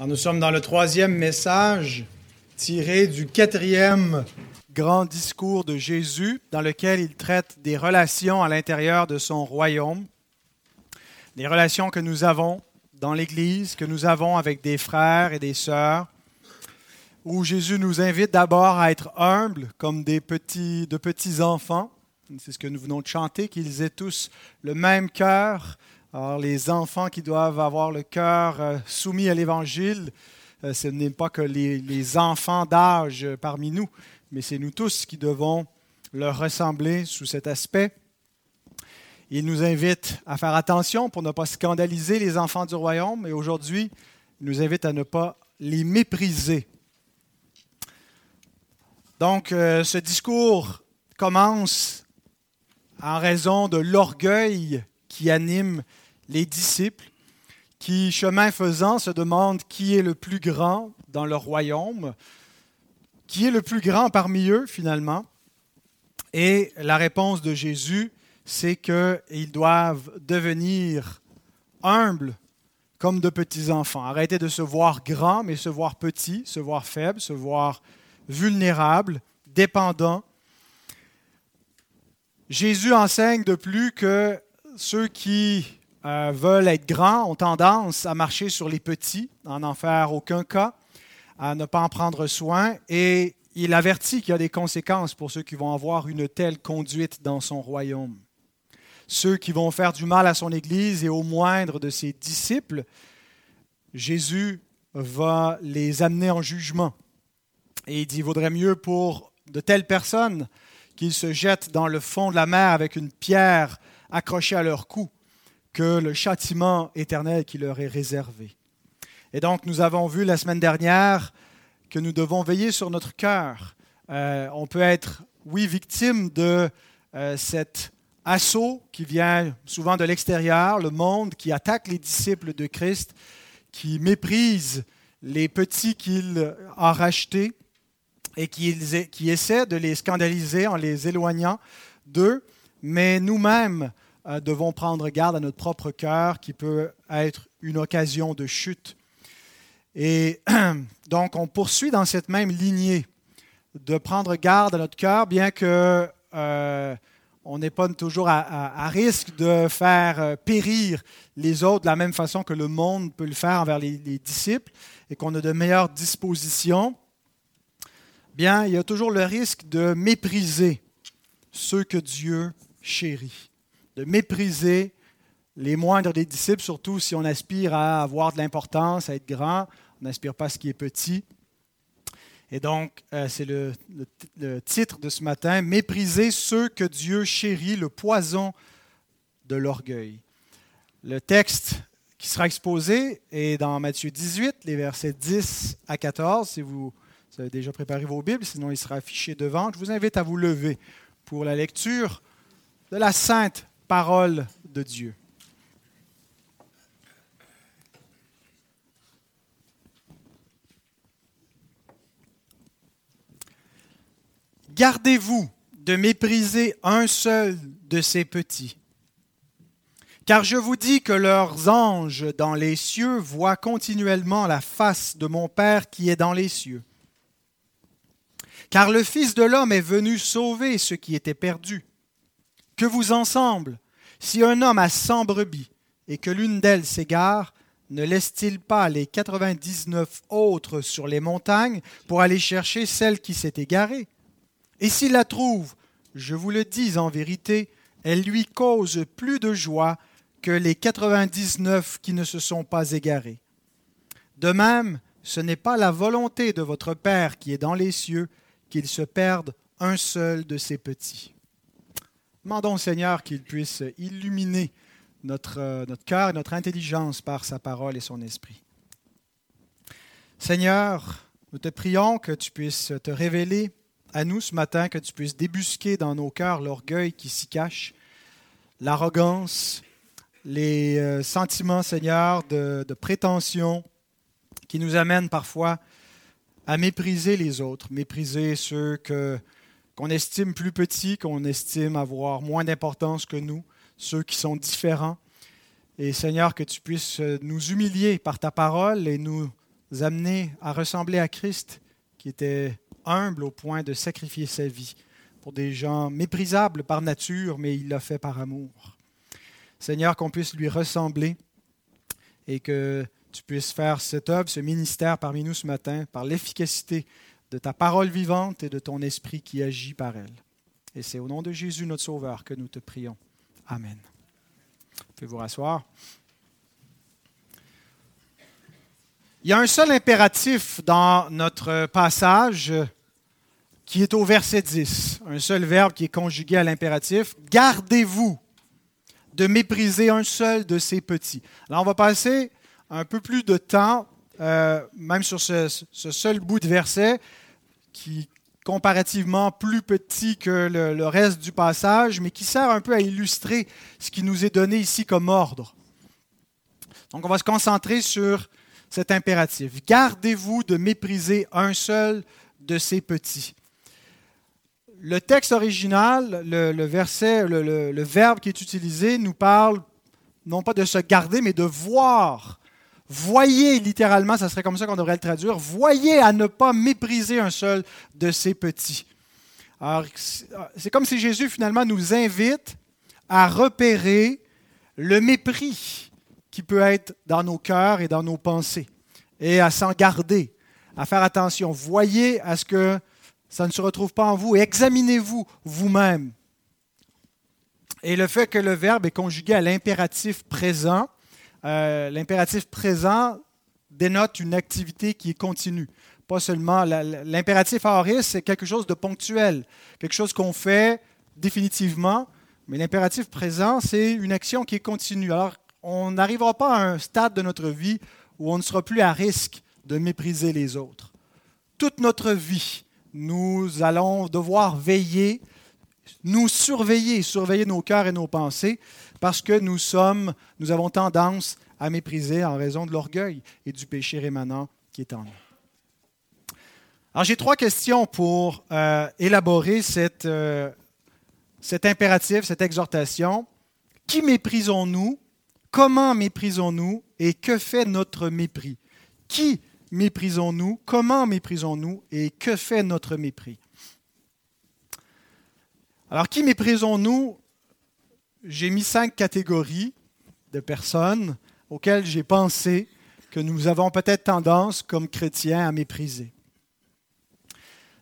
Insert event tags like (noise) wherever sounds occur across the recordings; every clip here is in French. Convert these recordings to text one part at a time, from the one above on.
Nous sommes dans le troisième message tiré du quatrième grand discours de Jésus dans lequel il traite des relations à l'intérieur de son royaume, des relations que nous avons dans l'Église, que nous avons avec des frères et des sœurs, où Jésus nous invite d'abord à être humbles comme des petits, de petits enfants. C'est ce que nous venons de chanter, qu'ils aient tous le même cœur, alors, les enfants qui doivent avoir le cœur euh, soumis à l'Évangile, euh, ce n'est pas que les, enfants d'âge parmi nous, mais c'est nous tous qui devons leur ressembler sous cet aspect. Il nous invite à faire attention pour ne pas scandaliser les enfants du royaume et aujourd'hui, il nous invite à ne pas les mépriser. Donc, euh, ce discours commence en raison de l'orgueil qui anime les disciples qui, chemin faisant, se demandent qui est le plus grand dans leur royaume, qui est le plus grand parmi eux finalement. Et la réponse de Jésus, c'est qu'ils doivent devenir humbles comme de petits enfants. Arrêter de se voir grands, mais se voir petits, se voir faibles, se voir vulnérables, dépendants. Jésus enseigne de plus que ceux qui euh, veulent être grands ont tendance à marcher sur les petits, à n'en faire aucun cas, à ne pas en prendre soin, et il avertit qu'il y a des conséquences pour ceux qui vont avoir une telle conduite dans son royaume. Ceux qui vont faire du mal à son Église et au moindre de ses disciples, Jésus va les amener en jugement. Et il dit, il vaudrait mieux pour de telles personnes qu'ils se jettent dans le fond de la mer avec une pierre accrochée à leur cou que le châtiment éternel qui leur est réservé. Et donc, nous avons vu la semaine dernière que nous devons veiller sur notre cœur. Euh, on peut être, oui, victime de euh, cet assaut qui vient souvent de l'extérieur, le monde qui attaque les disciples de Christ, qui méprise les petits qu'il a rachetés et qui, qui essaie de les scandaliser en les éloignant d'eux. Mais nous-mêmes, devons prendre garde à notre propre cœur qui peut être une occasion de chute. Et (clears throat) donc, on poursuit dans cette même lignée de prendre garde à notre cœur, bien que euh, on n'est pas toujours à, risque de faire euh, périr les autres de la même façon que le monde peut le faire envers les, les disciples, et qu'on a de meilleures dispositions. Bien, il y a toujours le risque de mépriser ceux que Dieu chérit de mépriser les moindres des disciples, surtout si on aspire à avoir de l'importance, à être grand, on n'aspire pas à ce qui est petit. Et donc, euh, c'est le, titre de ce matin, Mépriser ceux que Dieu chérit, le poison de l'orgueil. Le texte qui sera exposé est dans Matthieu 18, les versets 10 à 14, si vous avez déjà préparé vos Bibles, sinon il sera affiché devant. Je vous invite à vous lever pour la lecture de la sainte parole de Dieu. Gardez-vous de mépriser un seul de ces petits. Car je vous dis que leurs anges dans les cieux voient continuellement la face de mon Père qui est dans les cieux. Car le Fils de l'homme est venu sauver ce qui était perdu. Que vous ensemble, si un homme a cent brebis et que l'une d'elles s'égare, ne laisse-t-il pas les 99 autres sur les montagnes pour aller chercher celle qui s'est égarée? Et s'il la trouve, je vous le dis en vérité, elle lui cause plus de joie que les 99 qui ne se sont pas égarés. De même, ce n'est pas la volonté de votre Père qui est dans les cieux qu'il se perde un seul de ses petits. Demandons au Seigneur qu'il puisse illuminer notre, euh, notre cœur et notre intelligence par sa parole et son esprit. Seigneur, nous te prions que tu puisses te révéler à nous ce matin, que tu puisses débusquer dans nos cœurs l'orgueil qui s'y cache, l'arrogance, les euh, sentiments, Seigneur, de, de prétention qui nous amènent parfois à mépriser les autres, mépriser ceux que qu'on estime plus petits, qu'on estime avoir moins d'importance que nous, ceux qui sont différents. Et Seigneur, que tu puisses nous humilier par ta parole et nous amener à ressembler à Christ, qui était humble au point de sacrifier sa vie pour des gens méprisables par nature, mais il l'a fait par amour. Seigneur, qu'on puisse lui ressembler et que tu puisses faire cette œuvre, ce ministère parmi nous ce matin, par l'efficacité de ta parole vivante et de ton esprit qui agit par elle. Et c'est au nom de Jésus, notre Sauveur, que nous te prions. Amen. Vous pouvez vous rasseoir? Il y a un seul impératif dans notre passage qui est au verset 10, un seul verbe qui est conjugué à l'impératif. Gardez-vous de mépriser un seul de ces petits. Alors on va passer un peu plus de temps, euh, même sur ce, seul bout de verset, qui comparativement plus petit que le, reste du passage, mais qui sert un peu à illustrer ce qui nous est donné ici comme ordre. Donc on va se concentrer sur cet impératif. Gardez-vous de mépriser un seul de ces petits. Le texte original, le, verset, le, verbe qui est utilisé nous parle non pas de se garder, mais de voir. Voyez, littéralement, ça serait comme ça qu'on devrait le traduire. Voyez à ne pas mépriser un seul de ces petits. Alors, c'est comme si Jésus finalement nous invite à repérer le mépris qui peut être dans nos cœurs et dans nos pensées, et à s'en garder, à faire attention. Voyez à ce que ça ne se retrouve pas en vous et examinez-vous vous-même. Et le fait que le verbe est conjugué à l'impératif présent, euh, l'impératif présent dénote une activité qui est continue. Pas seulement l'impératif aoriste, c'est quelque chose de ponctuel, quelque chose qu'on fait définitivement, mais l'impératif présent, c'est une action qui est continue. Alors, on n'arrivera pas à un stade de notre vie où on ne sera plus à risque de mépriser les autres. Toute notre vie, nous allons devoir veiller, nous surveiller, surveiller nos cœurs et nos pensées, parce que nous sommes, nous avons tendance à mépriser en raison de l'orgueil et du péché rémanent qui est en nous. Alors j'ai trois questions pour euh, élaborer euh, cet impératif, cette exhortation. Qui méprisons-nous? Comment méprisons-nous? Et que fait notre mépris? Qui méprisons-nous? Comment méprisons-nous? Et que fait notre mépris? Alors, qui méprisons-nous? J'ai mis cinq catégories de personnes auxquelles j'ai pensé que nous avons peut-être tendance, comme chrétiens, à mépriser.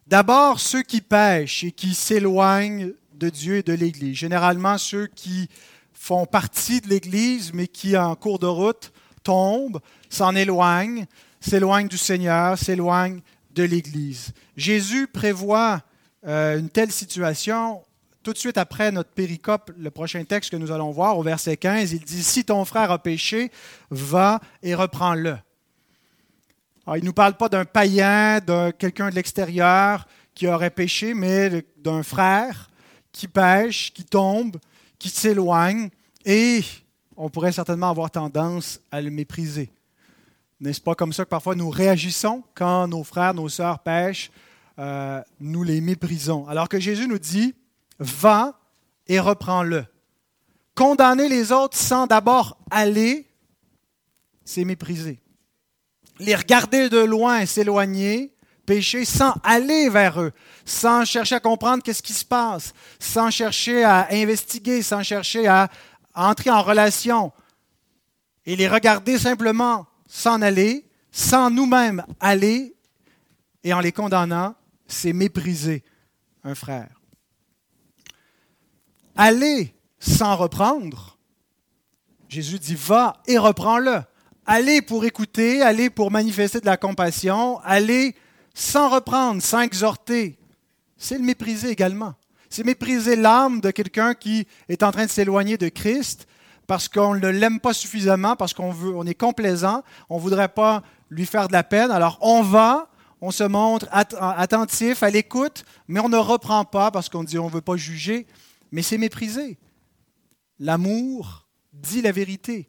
D'abord, ceux qui pêchent et qui s'éloignent de Dieu et de l'Église. Généralement, ceux qui font partie de l'Église, mais qui, en cours de route, tombent, s'en éloignent, s'éloignent du Seigneur, s'éloignent de l'Église. Jésus prévoit euh, une telle situation tout de suite après notre péricope, le prochain texte que nous allons voir, au verset 15, il dit, Si ton frère a péché, va et reprends-le. il ne nous parle pas d'un païen, de quelqu'un de l'extérieur qui aurait péché, mais d'un frère qui pêche, qui tombe, qui s'éloigne et on pourrait certainement avoir tendance à le mépriser. N'est-ce pas comme ça que parfois nous réagissons quand nos frères, nos sœurs pêchent, euh, nous les méprisons? Alors que Jésus nous dit, va et reprends-le. Condamner les autres sans d'abord aller, c'est mépriser. Les regarder de loin s'éloigner, pécher sans aller vers eux, sans chercher à comprendre qu'est-ce qui se passe, sans chercher à investiguer, sans chercher à, entrer en relation et les regarder simplement s'en aller, sans nous-mêmes aller et en les condamnant, c'est mépriser un frère. Aller sans reprendre, Jésus dit va et reprends-le. Aller pour écouter, aller pour manifester de la compassion, aller sans reprendre, sans exhorter, c'est le mépriser également. C'est mépriser l'âme de quelqu'un qui est en train de s'éloigner de Christ parce qu'on ne l'aime pas suffisamment, parce qu'on veut, on est complaisant, on ne voudrait pas lui faire de la peine. Alors on va, on se montre attentif, à l'écoute, mais on ne reprend pas parce qu'on dit on ne veut pas juger. Mais c'est mépriser. L'amour dit la vérité.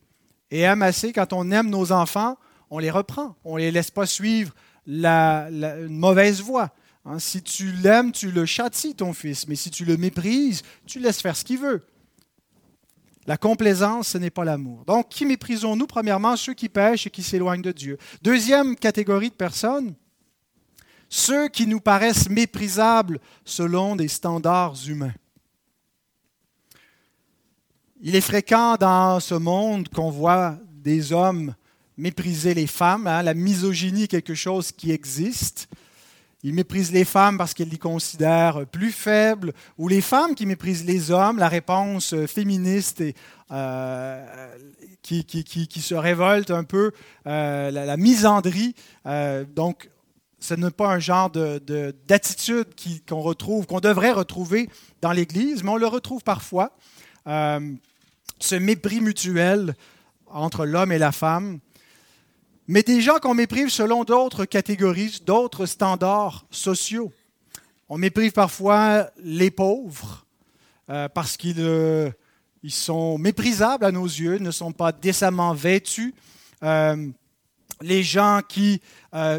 Et amasser, quand on aime nos enfants, on les reprend. On ne les laisse pas suivre la, une mauvaise voie. Hein, si tu l'aimes, tu le châties, ton fils, mais si tu le méprises, tu laisses faire ce qu'il veut. La complaisance, ce n'est pas l'amour. Donc, qui méprisons-nous? Premièrement, ceux qui pêchent et qui s'éloignent de Dieu. Deuxième catégorie de personnes, ceux qui nous paraissent méprisables selon des standards humains. Il est fréquent dans ce monde qu'on voit des hommes mépriser les femmes. Hein. La misogynie quelque chose qui existe. Ils méprisent les femmes parce qu'ils les considèrent plus faibles, ou les femmes qui méprisent les hommes, la réponse féministe et, euh, qui, qui, se révolte un peu, euh, la, misandrie. Euh, donc, ce n'est pas un genre d'attitude de, qu'on retrouve, qu'on devrait retrouver dans l'Église, mais on le retrouve parfois. Ce mépris mutuel entre l'homme et la femme mais des gens qu'on méprise selon d'autres catégories, d'autres standards sociaux. On méprise parfois les pauvres euh, parce qu'ils euh, sont méprisables à nos yeux, ne sont pas décemment vêtus. Euh, les gens qui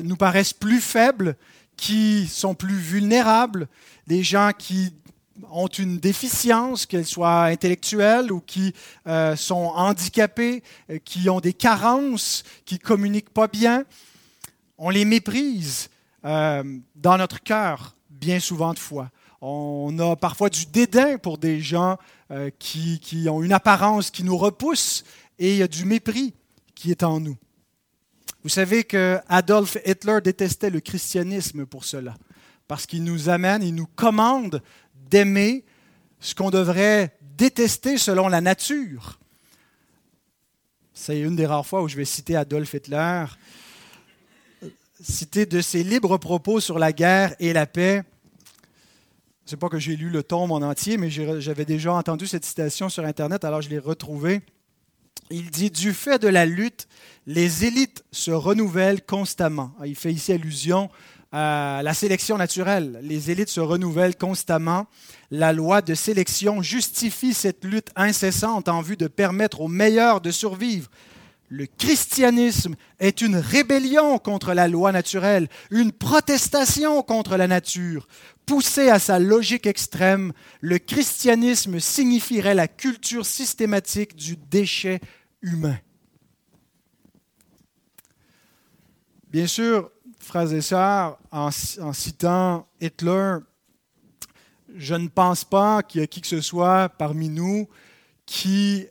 nous paraissent plus faibles, qui sont plus vulnérables, les gens qui ont une déficience, qu'elle soit intellectuelle ou qui euh, sont handicapés, euh, qui ont des carences, qui ne communiquent pas bien, on les méprise euh, dans notre cœur bien souvent de fois. On a parfois du dédain pour des gens qui, qui ont une apparence qui nous repousse et il y a du mépris qui est en nous. Vous savez que Adolf Hitler détestait le christianisme pour cela, parce qu'il nous amène, il nous commande d'aimer ce qu'on devrait détester selon la nature. C'est une des rares fois où je vais citer Adolf Hitler, citer de ses libres propos sur la guerre et la paix. Ce n'est pas que j'ai lu le tome en entier, mais j'avais déjà entendu cette citation sur Internet, alors je l'ai retrouvée. Il dit Du fait de la lutte, les élites se renouvellent constamment. Il fait ici allusion la sélection naturelle. Les élites se renouvellent constamment. La loi de sélection justifie cette lutte incessante en vue de permettre aux meilleurs de survivre. Le christianisme est une rébellion contre la loi naturelle, une protestation contre la nature. Poussé à sa logique extrême, le christianisme signifierait la culture systématique du déchet humain. Bien sûr, frères et sœurs, en, citant Hitler, je ne pense pas qu'il y ait qui que ce soit parmi nous qui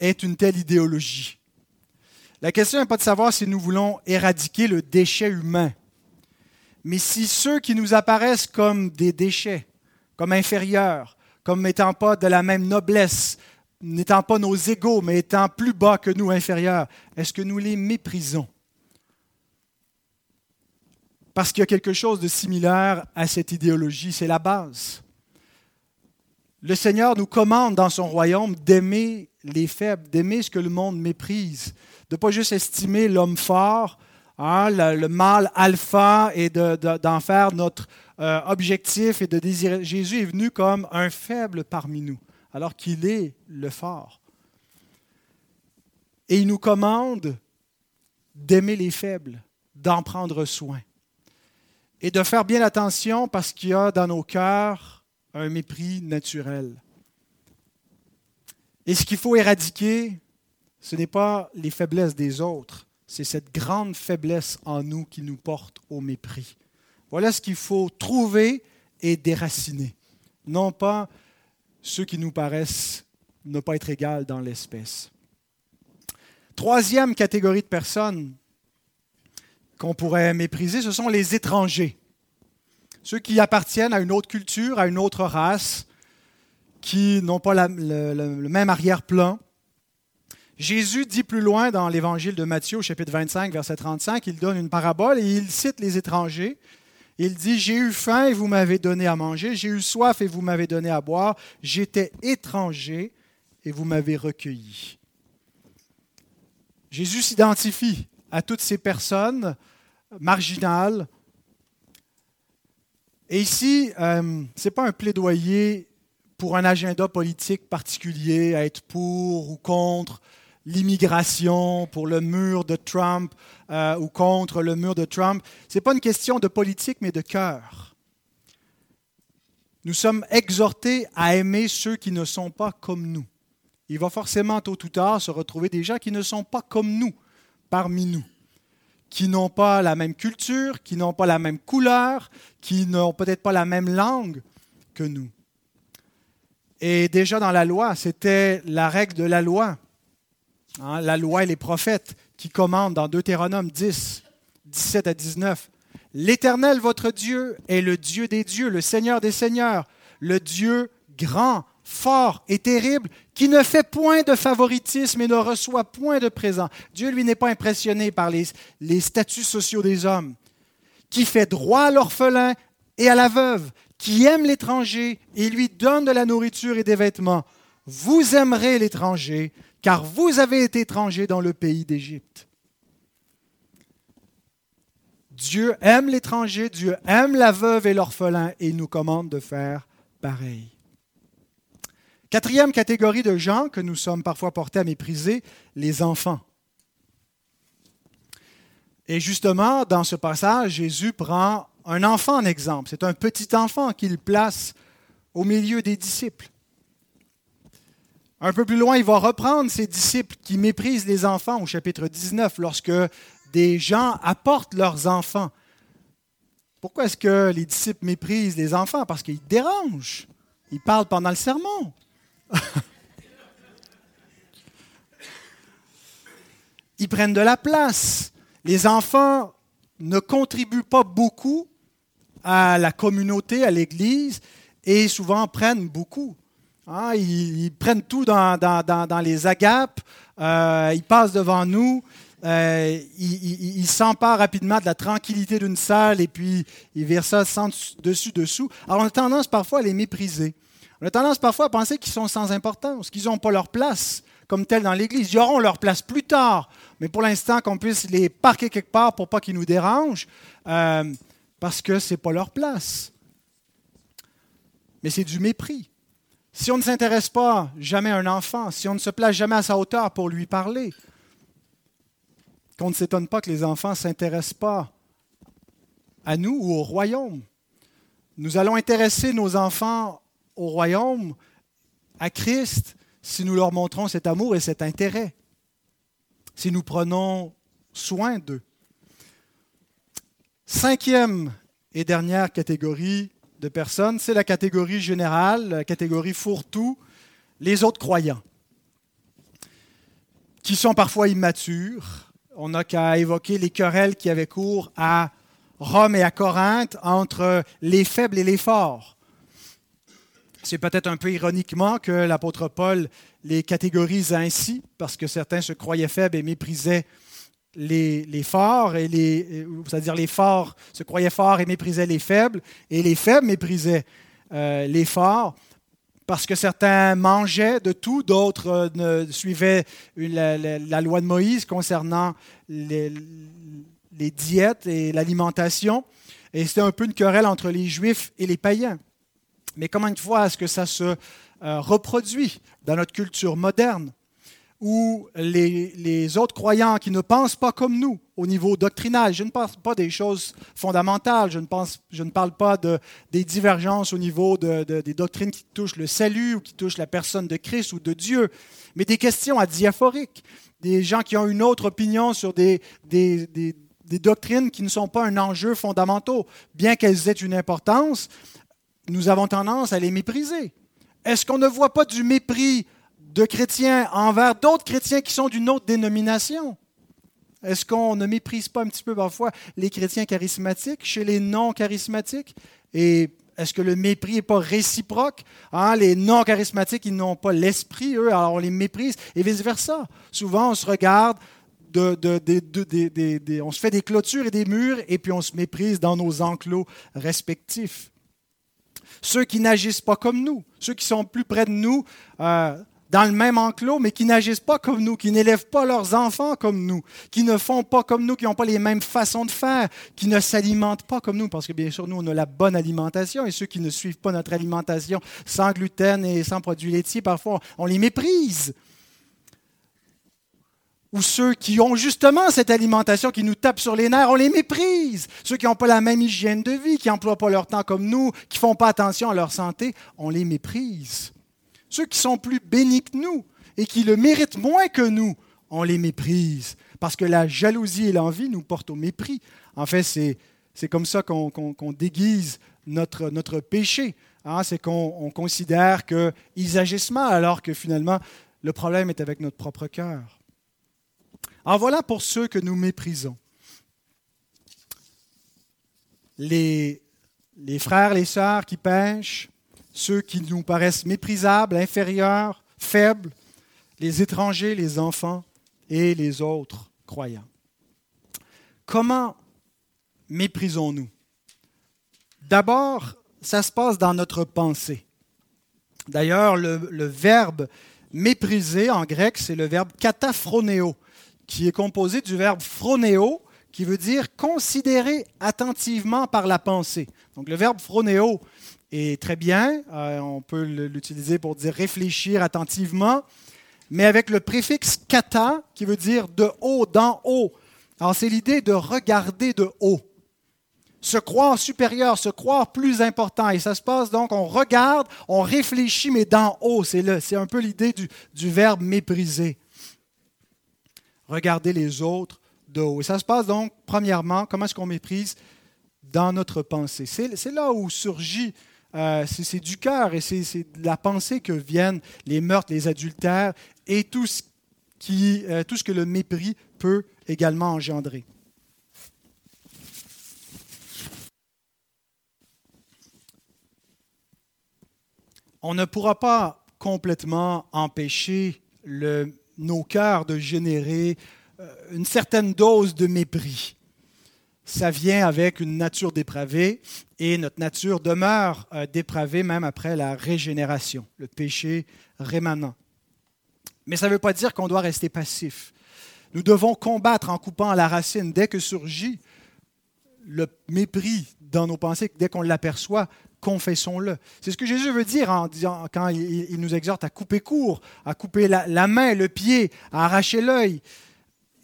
ait une telle idéologie. La question n'est pas de savoir si nous voulons éradiquer le déchet humain, mais si ceux qui nous apparaissent comme des déchets, comme inférieurs, comme n'étant pas de la même noblesse, n'étant pas nos égaux, mais étant plus bas que nous, inférieurs, est-ce que nous les méprisons? Parce qu'il y a quelque chose de similaire à cette idéologie, c'est la base. Le Seigneur nous commande dans son royaume d'aimer les faibles, d'aimer ce que le monde méprise, de ne pas juste estimer l'homme fort, hein, le, mâle alpha et d'en faire notre euh, objectif et de désirer. Jésus est venu comme un faible parmi nous, alors qu'il est le fort. Et il nous commande d'aimer les faibles, d'en prendre soin et de faire bien attention parce qu'il y a dans nos cœurs un mépris naturel. Et ce qu'il faut éradiquer, ce n'est pas les faiblesses des autres, c'est cette grande faiblesse en nous qui nous porte au mépris. Voilà ce qu'il faut trouver et déraciner, non pas ceux qui nous paraissent ne pas être égales dans l'espèce. Troisième catégorie de personnes qu'on pourrait mépriser, ce sont les étrangers. Ceux qui appartiennent à une autre culture, à une autre race, qui n'ont pas le, même arrière-plan. Jésus dit plus loin dans l'évangile de Matthieu, chapitre 25, verset 35, il donne une parabole et il cite les étrangers. Il dit, J'ai eu faim et vous m'avez donné à manger, j'ai eu soif et vous m'avez donné à boire, j'étais étranger et vous m'avez recueilli. Jésus s'identifie à toutes ces personnes marginales. Et ici, euh, ce n'est pas un plaidoyer pour un agenda politique particulier, à être pour ou contre l'immigration, pour le mur de Trump euh, ou contre le mur de Trump. Ce n'est pas une question de politique, mais de cœur. Nous sommes exhortés à aimer ceux qui ne sont pas comme nous, il va forcément tôt ou tard se retrouver des gens qui ne sont pas comme nous parmi nous, qui n'ont pas la même culture, qui n'ont pas la même couleur, qui n'ont peut-être pas la même langue que nous. Et déjà dans la loi, c'était la règle de la loi. Hein, la loi et les prophètes qui commandent dans Deutéronome 10, 17 à 19. L'Éternel, votre Dieu, est le Dieu des dieux, le Seigneur des seigneurs, le Dieu grand, fort et terrible, qui ne fait point de favoritisme et ne reçoit point de présent. Dieu, lui, n'est pas impressionné par les, les statuts sociaux des hommes, qui fait droit à l'orphelin et à la veuve, qui aime l'étranger et lui donne de la nourriture et des vêtements. Vous aimerez l'étranger, car vous avez été étranger dans le pays d'Égypte. Dieu aime l'étranger, Dieu aime la veuve et l'orphelin et nous commande de faire pareil. Quatrième catégorie de gens que nous sommes parfois portés à mépriser, les enfants. Et justement, dans ce passage, Jésus prend un enfant en exemple. C'est un petit enfant qu'il place au milieu des disciples. Un peu plus loin, il va reprendre ces disciples qui méprisent les enfants au chapitre 19 lorsque des gens apportent leurs enfants. Pourquoi est-ce que les disciples méprisent les enfants? Parce qu'ils dérangent. Ils parlent pendant le sermon. (laughs) Ils prennent de la place. Les enfants ne contribuent pas beaucoup à la communauté, à l'Église, et souvent prennent beaucoup. Hein, ils, prennent tout dans, les agapes, euh, ils passent devant nous, euh, ils s'emparent rapidement de la tranquillité d'une salle et puis ils virent ça sans dessus dessous. Alors on a tendance parfois à les mépriser. On a tendance parfois à penser qu'ils sont sans importance, qu'ils n'ont pas leur place comme tel dans l'Église. Ils auront leur place plus tard, mais pour l'instant qu'on puisse les parquer quelque part pour pas qu'ils nous dérangent, euh, parce que ce n'est pas leur place. Mais c'est du mépris. Si on ne s'intéresse pas jamais à un enfant, si on ne se place jamais à sa hauteur pour lui parler, qu'on ne s'étonne pas que les enfants ne s'intéressent pas à nous ou au royaume. Nous allons intéresser nos enfants au royaume, à Christ, si nous leur montrons cet amour et cet intérêt, si nous prenons soin d'eux. Cinquième et dernière catégorie de personnes, c'est la catégorie générale, la catégorie fourre-tout, les autres croyants, qui sont parfois immatures. On n'a qu'à évoquer les querelles qui avaient cours à Rome et à Corinthe entre les faibles et les forts. C'est peut-être un peu ironiquement que l'apôtre Paul les catégorise ainsi, parce que certains se croyaient faibles et méprisaient les, forts, et les, c'est-à-dire les forts se croyaient forts et méprisaient les faibles, et les faibles méprisaient euh, les forts, parce que certains mangeaient de tout, d'autres euh, suivaient la, loi de Moïse concernant les, les diètes et l'alimentation. Et c'était un peu une querelle entre les Juifs et les païens. Mais comment une fois est-ce que ça se euh, reproduit dans notre culture moderne, où les, autres croyants qui ne pensent pas comme nous au niveau doctrinal, je ne parle pas des choses fondamentales, je ne, pense, je ne parle pas de, des divergences au niveau de, des doctrines qui touchent le salut ou qui touchent la personne de Christ ou de Dieu, mais des questions à diaphoriques, des gens qui ont une autre opinion sur des, des, des doctrines qui ne sont pas un enjeu fondamental, bien qu'elles aient une importance, nous avons tendance à les mépriser. Est-ce qu'on ne voit pas du mépris de chrétiens envers d'autres chrétiens qui sont d'une autre dénomination? Est-ce qu'on ne méprise pas un petit peu parfois les chrétiens charismatiques chez les non charismatiques? Et est-ce que le mépris n'est pas réciproque? Hein, les non charismatiques, ils n'ont pas l'esprit, eux, alors on les méprise, et vice-versa. Souvent, on se regarde, on se fait des clôtures et des murs, et puis on se méprise dans nos enclos respectifs ceux qui n'agissent pas comme nous, ceux qui sont plus près de nous, euh, dans le même enclos, mais qui n'agissent pas comme nous, qui n'élèvent pas leurs enfants comme nous, qui ne font pas comme nous, qui n'ont pas les mêmes façons de faire, qui ne s'alimentent pas comme nous, parce que bien sûr, nous, on a la bonne alimentation, et ceux qui ne suivent pas notre alimentation sans gluten et sans produits laitiers, parfois, on les méprise ou ceux qui ont justement cette alimentation qui nous tape sur les nerfs, on les méprise. Ceux qui n'ont pas la même hygiène de vie, qui n'emploient pas leur temps comme nous, qui ne font pas attention à leur santé, on les méprise. Ceux qui sont plus bénis que nous et qui le méritent moins que nous, on les méprise. Parce que la jalousie et l'envie nous portent au mépris. En fait, c'est, comme ça qu'on, déguise notre, notre péché. Hein. C'est qu'on considère qu'ils agissent mal, alors que finalement, le problème est avec notre propre cœur. Alors voilà pour ceux que nous méprisons. Les, les frères, les sœurs qui pêchent, ceux qui nous paraissent méprisables, inférieurs, faibles, les étrangers, les enfants et les autres croyants. Comment méprisons-nous? D'abord, ça se passe dans notre pensée. D'ailleurs, le, le, verbe mépriser en grec, c'est le verbe kataphronéo, qui est composé du verbe phronéo, qui veut dire considérer attentivement par la pensée. Donc le verbe phronéo est très bien, euh, on peut l'utiliser pour dire réfléchir attentivement, mais avec le préfixe kata, qui veut dire de haut, d'en haut. Alors c'est l'idée de regarder de haut, se croire supérieur, se croire plus important. Et ça se passe donc, on regarde, on réfléchit, mais d'en haut. C'est un peu l'idée du, du verbe mépriser. Regarder les autres et ça se passe donc, premièrement, comment est-ce qu'on méprise dans notre pensée? C'est là où surgit, euh, c'est du cœur et c'est de la pensée que viennent les meurtres, les adultères et tout ce, euh, tout ce que le mépris peut également engendrer. On ne pourra pas complètement empêcher le, nos cœurs de générer euh, une certaine dose de mépris. Ça vient avec une nature dépravée et notre nature demeure euh, dépravée même après la régénération, le péché rémanent. Mais ça ne veut pas dire qu'on doit rester passif. Nous devons combattre en coupant à la racine dès que surgit le mépris dans nos pensées, dès qu'on l'aperçoit, confessons-le. C'est ce que Jésus veut dire en disant, quand il, nous exhorte à couper court, à couper la, main, le pied, à arracher l'œil.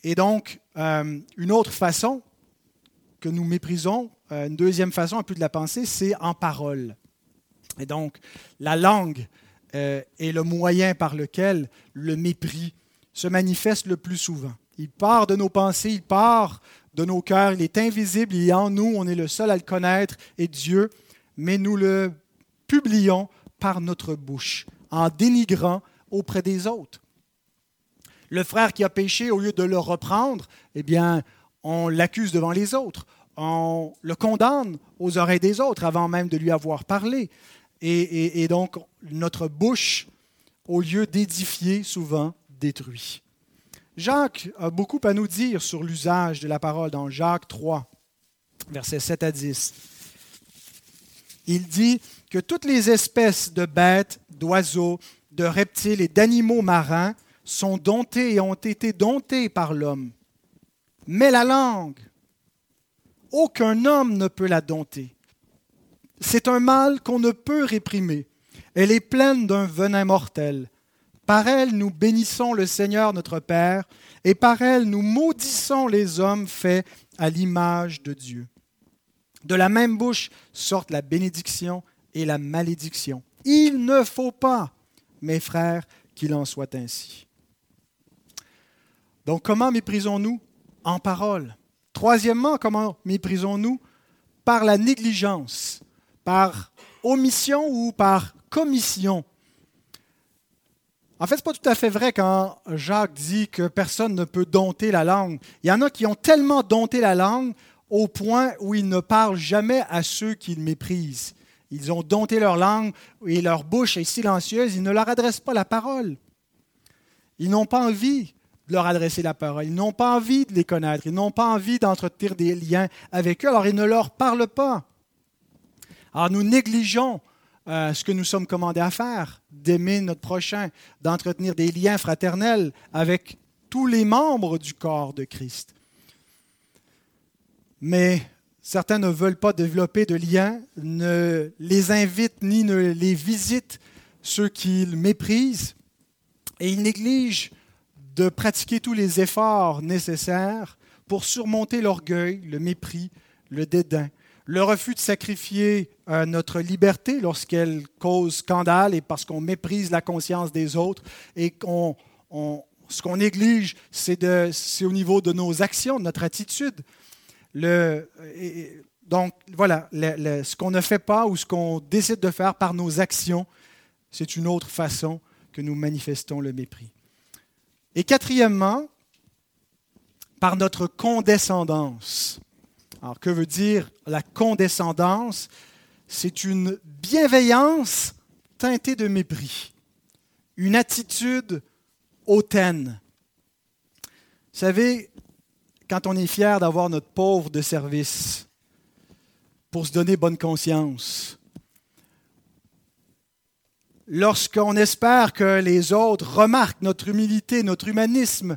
Et donc, euh, une autre façon que nous méprisons, euh, une deuxième façon un peu de la pensée, c'est en parole. Et donc, la langue euh, est le moyen par lequel le mépris se manifeste le plus souvent. Il part de nos pensées, il part de nos cœurs, il est invisible, il est en nous, on est le seul à le connaître, et Dieu, mais nous le publions par notre bouche, en dénigrant auprès des autres le frère qui a péché, au lieu de le reprendre, eh bien, on l'accuse devant les autres. On le condamne aux oreilles des autres avant même de lui avoir parlé. Et, donc, notre bouche, au lieu d'édifier, souvent détruit. Jacques a beaucoup à nous dire sur l'usage de la parole dans Jacques 3, versets 7 à 10. Il dit que toutes les espèces de bêtes, d'oiseaux, de reptiles et d'animaux marins sont domptés et ont été domptés par l'homme. Mais la langue, aucun homme ne peut la dompter. C'est un mal qu'on ne peut réprimer. Elle est pleine d'un venin mortel. Par elle, nous bénissons le Seigneur notre Père, et par elle, nous maudissons les hommes faits à l'image de Dieu. De la même bouche sortent la bénédiction et la malédiction. Il ne faut pas, mes frères, qu'il en soit ainsi. Donc, comment méprisons-nous En parole? Troisièmement, comment méprisons-nous Par la négligence, par omission ou par commission? En fait, ce n'est pas tout à fait vrai quand Jacques dit que personne ne peut dompter la langue. Il y en a qui ont tellement dompté la langue au point où ils ne parlent jamais à ceux qu'ils méprisent. Ils ont dompté leur langue et leur bouche est silencieuse, ils ne leur adressent pas la parole. Ils n'ont pas envie leur adresser la parole. Ils n'ont pas envie de les connaître. Ils n'ont pas envie d'entretenir des liens avec eux. Alors ils ne leur parlent pas. Alors nous négligeons euh, ce que nous sommes commandés à faire, d'aimer notre prochain, d'entretenir des liens fraternels avec tous les membres du corps de Christ. Mais certains ne veulent pas développer de liens, ne les invitent ni ne les visitent, ceux qu'ils méprisent, et ils négligent de pratiquer tous les efforts nécessaires pour surmonter l'orgueil, le mépris, le dédain, le refus de sacrifier euh, notre liberté lorsqu'elle cause scandale et parce qu'on méprise la conscience des autres et qu'on ce qu'on néglige, c'est au niveau de nos actions, de notre attitude. Donc voilà, ce qu'on ne fait pas ou ce qu'on décide de faire par nos actions, c'est une autre façon que nous manifestons le mépris. Et quatrièmement, par notre condescendance. Alors, que veut dire la condescendance? C'est une bienveillance teintée de mépris, une attitude hautaine. Vous savez, quand on est fier d'avoir notre pauvre de service pour se donner bonne conscience, lorsqu'on espère que les autres remarquent notre humilité, notre humanisme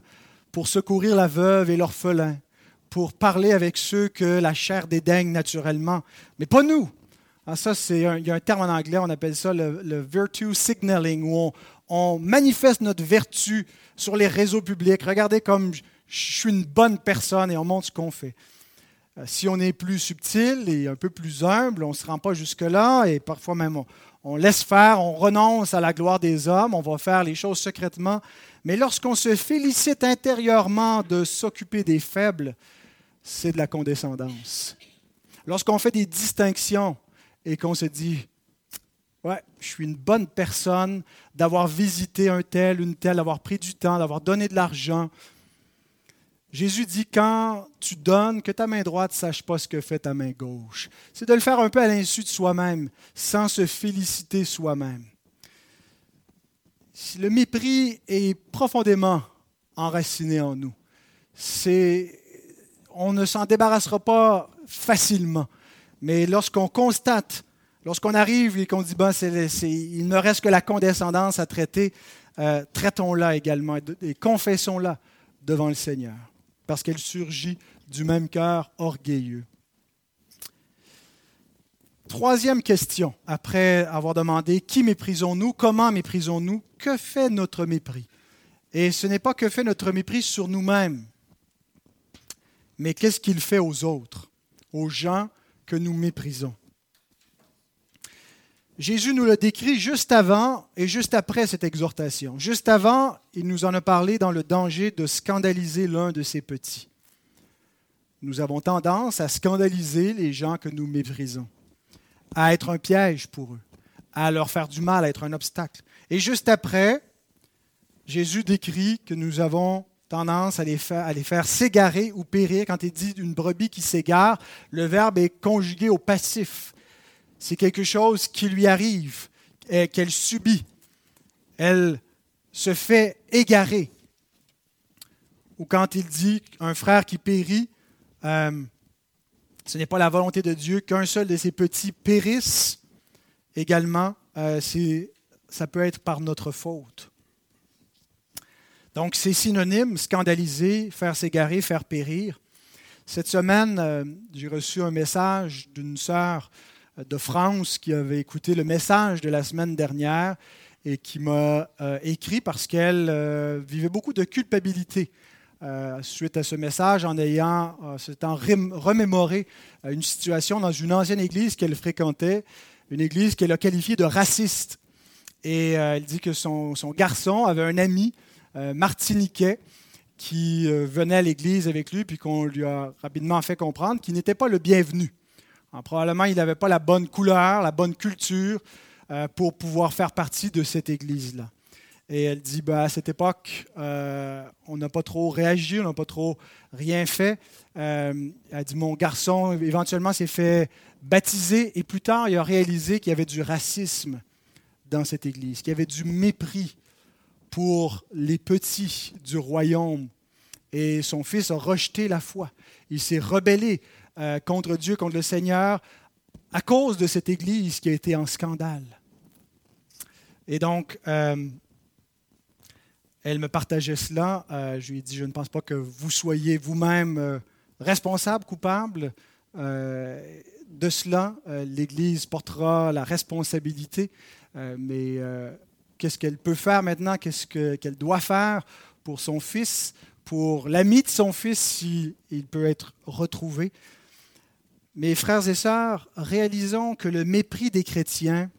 pour secourir la veuve et l'orphelin, pour parler avec ceux que la chair dédaigne naturellement, mais pas nous. Ah, ça, c'est il y a un terme en anglais, on appelle ça le, virtue signaling, où on, manifeste notre vertu sur les réseaux publics. Regardez comme je, suis une bonne personne et on montre ce qu'on fait. Euh, si on est plus subtil et un peu plus humble, on ne se rend pas jusque-là et parfois même on, on laisse faire, on renonce à la gloire des hommes, on va faire les choses secrètement. Mais lorsqu'on se félicite intérieurement de s'occuper des faibles, c'est de la condescendance. Lorsqu'on fait des distinctions et qu'on se dit, ouais, je suis une bonne personne d'avoir visité un tel, une telle, d'avoir pris du temps, d'avoir donné de l'argent. Jésus dit, quand tu donnes, que ta main droite ne sache pas ce que fait ta main gauche. C'est de le faire un peu à l'insu de soi-même, sans se féliciter soi-même. Le mépris est profondément enraciné en nous, on ne s'en débarrassera pas facilement. Mais lorsqu'on constate, lorsqu'on arrive et qu'on dit, ben, il ne reste que la condescendance à traiter, euh, traitons-la également et confessons-la devant le Seigneur, parce qu'elle surgit du même cœur orgueilleux. Troisième question, après avoir demandé qui méprisons-nous, comment méprisons-nous, que fait notre mépris? Et ce n'est pas que fait notre mépris sur nous-mêmes, mais qu'est-ce qu'il fait aux autres, aux gens que nous méprisons? Jésus nous le décrit juste avant et juste après cette exhortation. Juste avant, il nous en a parlé dans le danger de scandaliser l'un de ses petits. Nous avons tendance à scandaliser les gens que nous méprisons, à être un piège pour eux, à leur faire du mal, à être un obstacle. Et juste après, Jésus décrit que nous avons tendance à les faire, à les faire s'égarer ou périr. Quand il dit d'une brebis qui s'égare, le verbe est conjugué au passif. C'est quelque chose qui lui arrive, qu'elle subit. Elle se fait égarer. Ou quand il dit un frère qui périt, euh, ce n'est pas la volonté de Dieu qu'un seul de ses petits périsse. Également, euh, ça peut être par notre faute. Donc, c'est synonyme, scandaliser, faire s'égarer, faire périr. Cette semaine, euh, j'ai reçu un message d'une sœur de France qui avait écouté le message de la semaine dernière et qui m'a euh, écrit parce qu'elle vivait beaucoup de culpabilité suite à ce message en ayant, s'étant remémoré une situation dans une ancienne église qu'elle fréquentait, une église qu'elle a qualifiée de raciste. Et elle dit que son, son garçon avait un ami euh, martiniquais qui euh, venait à l'église avec lui, puis qu'on lui a rapidement fait comprendre qu'il n'était pas le bienvenu. Probablement, il n'avait pas la bonne couleur, la bonne culture euh, pour pouvoir faire partie de cette église-là. Et elle dit, ben, à cette époque, on n'a pas trop réagi, on n'a pas trop rien fait. elle dit, mon garçon, éventuellement, s'est fait baptiser et plus tard, il a réalisé qu'il y avait du racisme dans cette église, qu'il y avait du mépris pour les petits du royaume. Et son fils a rejeté la foi. Il s'est rebellé euh, contre Dieu, contre le Seigneur, à cause de cette Église qui a été en scandale. Et donc, euh, elle me partageait cela. Euh, je lui ai dit, je ne pense pas que vous soyez vous-même responsable, coupable de cela. L'Église portera la responsabilité, mais qu'est-ce qu'elle peut faire maintenant, qu'est-ce qu'elle doit faire pour son fils, pour l'ami de son fils s'il peut être retrouvé? Mes frères et sœurs, réalisons que le mépris des chrétiens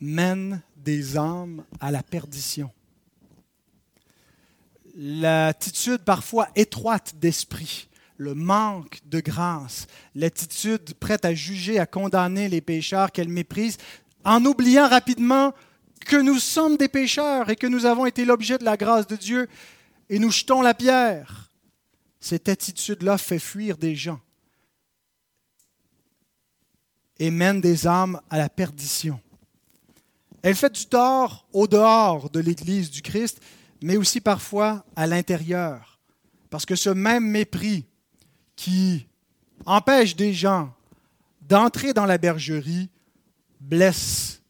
mène des âmes à la perdition. L'attitude parfois étroite d'esprit, le manque de grâce, l'attitude prête à juger, à condamner les pécheurs qu'elle méprise, en oubliant rapidement que nous sommes des pécheurs et que nous avons été l'objet de la grâce de Dieu et nous jetons la pierre. Cette attitude-là fait fuir des gens et mène des âmes à la perdition. Elle fait du tort au dehors de l'Église du Christ, mais aussi parfois à l'intérieur. Parce que ce même mépris qui empêche des gens d'entrer dans la bergerie blesse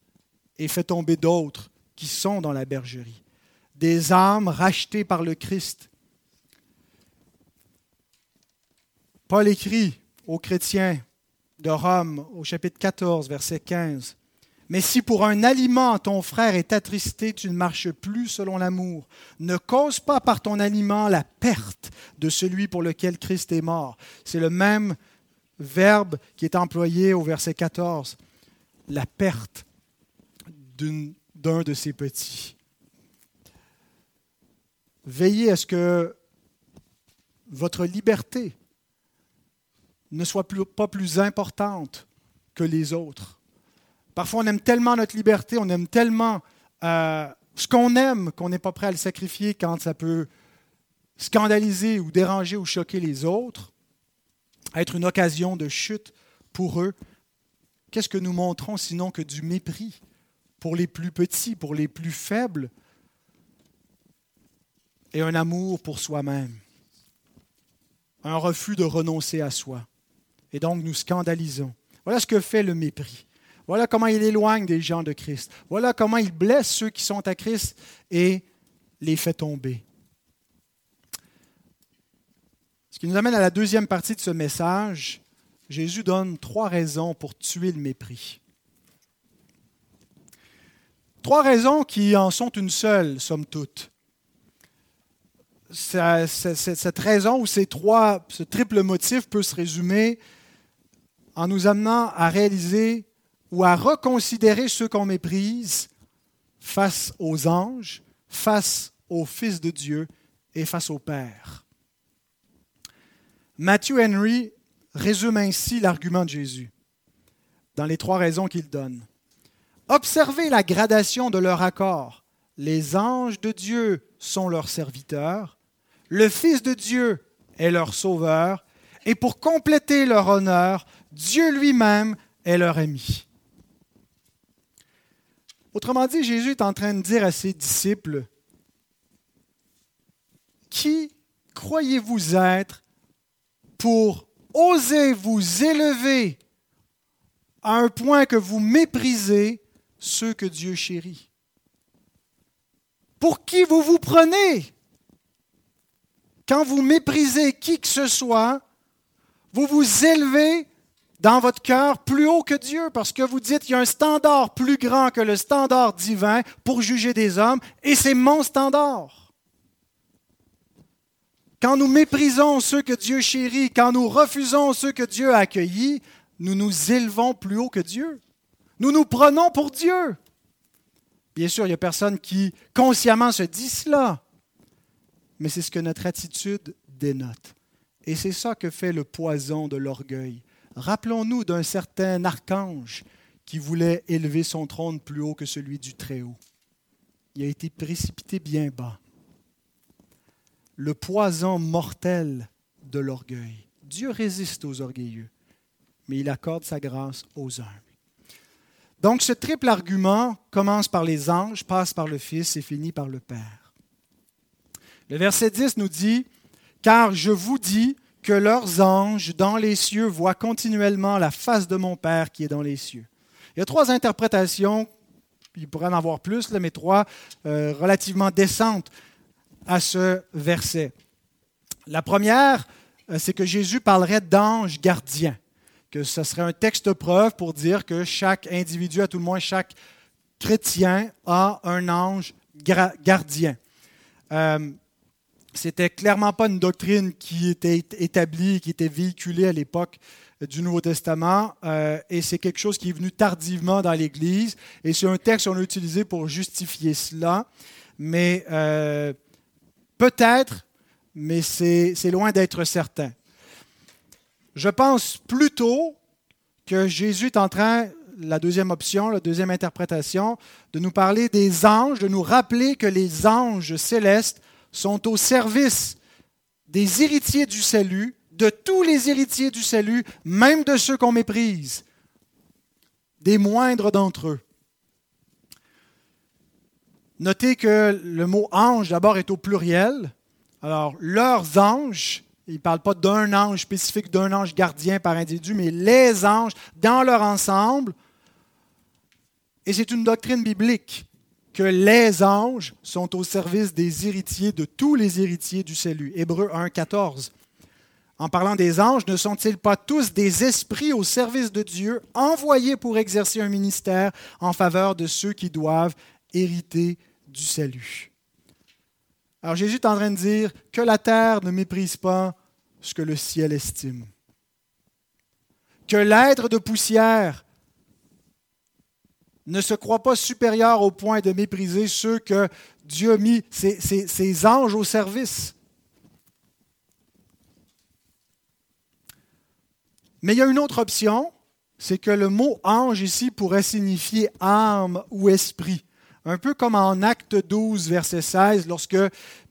et fait tomber d'autres qui sont dans la bergerie. Des âmes rachetées par le Christ. Paul écrit aux chrétiens de Rome au chapitre 14, verset 15. Mais si pour un aliment ton frère est attristé, tu ne marches plus selon l'amour. Ne cause pas par ton aliment la perte de celui pour lequel Christ est mort. C'est le même verbe qui est employé au verset 14. La perte d'un de ses petits. Veillez à ce que votre liberté ne soit pas plus importante que les autres. Parfois, on aime tellement notre liberté, on aime tellement euh, ce qu'on aime qu'on n'est pas prêt à le sacrifier quand ça peut scandaliser ou déranger ou choquer les autres, être une occasion de chute pour eux. Qu'est-ce que nous montrons sinon que du mépris pour les plus petits, pour les plus faibles, et un amour pour soi-même, un refus de renoncer à soi? Et donc nous scandalisons. Voilà ce que fait le mépris. Voilà comment il éloigne des gens de Christ. Voilà comment il blesse ceux qui sont à Christ et les fait tomber. Ce qui nous amène à la deuxième partie de ce message. Jésus donne trois raisons pour tuer le mépris. Trois raisons qui en sont une seule, somme toute. Cette raison ou ces trois, ce triple motif peut se résumer en nous amenant à réaliser ou à reconsidérer ceux qu'on méprise face aux anges, face au Fils de Dieu et face au Père. Matthew Henry résume ainsi l'argument de Jésus dans les trois raisons qu'il donne. Observez la gradation de leur accord. Les anges de Dieu sont leurs serviteurs, le Fils de Dieu est leur sauveur, et pour compléter leur honneur, Dieu lui-même est leur ami. Autrement dit, Jésus est en train de dire à ses disciples, qui croyez-vous être pour oser vous élever à un point que vous méprisez ceux que Dieu chérit? Pour qui vous vous prenez? Quand vous méprisez qui que ce soit, vous vous élevez dans votre cœur plus haut que Dieu parce que vous dites qu'il y a un standard plus grand que le standard divin pour juger des hommes et c'est mon standard. Quand nous méprisons ceux que Dieu chérit, quand nous refusons ceux que Dieu a accueillis, nous nous élevons plus haut que Dieu. Nous nous prenons pour Dieu. Bien sûr, il n'y a personne qui consciemment se dit cela, mais c'est ce que notre attitude dénote. Et c'est ça que fait le poison de l'orgueil. Rappelons-nous d'un certain archange qui voulait élever son trône plus haut que celui du Très-Haut. Il a été précipité bien bas. Le poison mortel de l'orgueil. Dieu résiste aux orgueilleux, mais il accorde sa grâce aux humbles. Donc ce triple argument commence par les anges, passe par le Fils et finit par le Père. Le verset 10 nous dit, Car je vous dis, que leurs anges dans les cieux voient continuellement la face de mon Père qui est dans les cieux. Il y a trois interprétations, il pourrait en avoir plus, mais trois euh, relativement décentes à ce verset. La première, euh, c'est que Jésus parlerait d'anges gardiens, que ce serait un texte preuve pour dire que chaque individu, à tout le moins chaque chrétien, a un ange gardien. Euh, C'était clairement pas une doctrine qui était établie, qui était véhiculée à l'époque du Nouveau Testament, euh, et c'est quelque chose qui est venu tardivement dans l'Église, et c'est un texte qu'on a utilisé pour justifier cela, mais euh, peut-être, mais c'est loin d'être certain. Je pense plutôt que Jésus est en train, la deuxième option, la deuxième interprétation, de nous parler des anges, de nous rappeler que les anges célestes sont au service des héritiers du salut, de tous les héritiers du salut, même de ceux qu'on méprise, des moindres d'entre eux. Notez que le mot ange d'abord est au pluriel. Alors, leurs anges, il ne parle pas d'un ange spécifique, d'un ange gardien par individu, mais les anges dans leur ensemble. Et c'est une doctrine biblique que les anges sont au service des héritiers, de tous les héritiers du salut. Hébreu 1, 14. En parlant des anges, ne sont-ils pas tous des esprits au service de Dieu, envoyés pour exercer un ministère en faveur de ceux qui doivent hériter du salut? Alors Jésus est en train de dire que la terre ne méprise pas ce que le ciel estime. Que l'être de poussière ne se croit pas supérieur au point de mépriser ceux que Dieu a mis ses, anges au service. Mais il y a une autre option, c'est que le mot ange ici pourrait signifier âme ou esprit. Un peu comme en Acte 12, verset 16, lorsque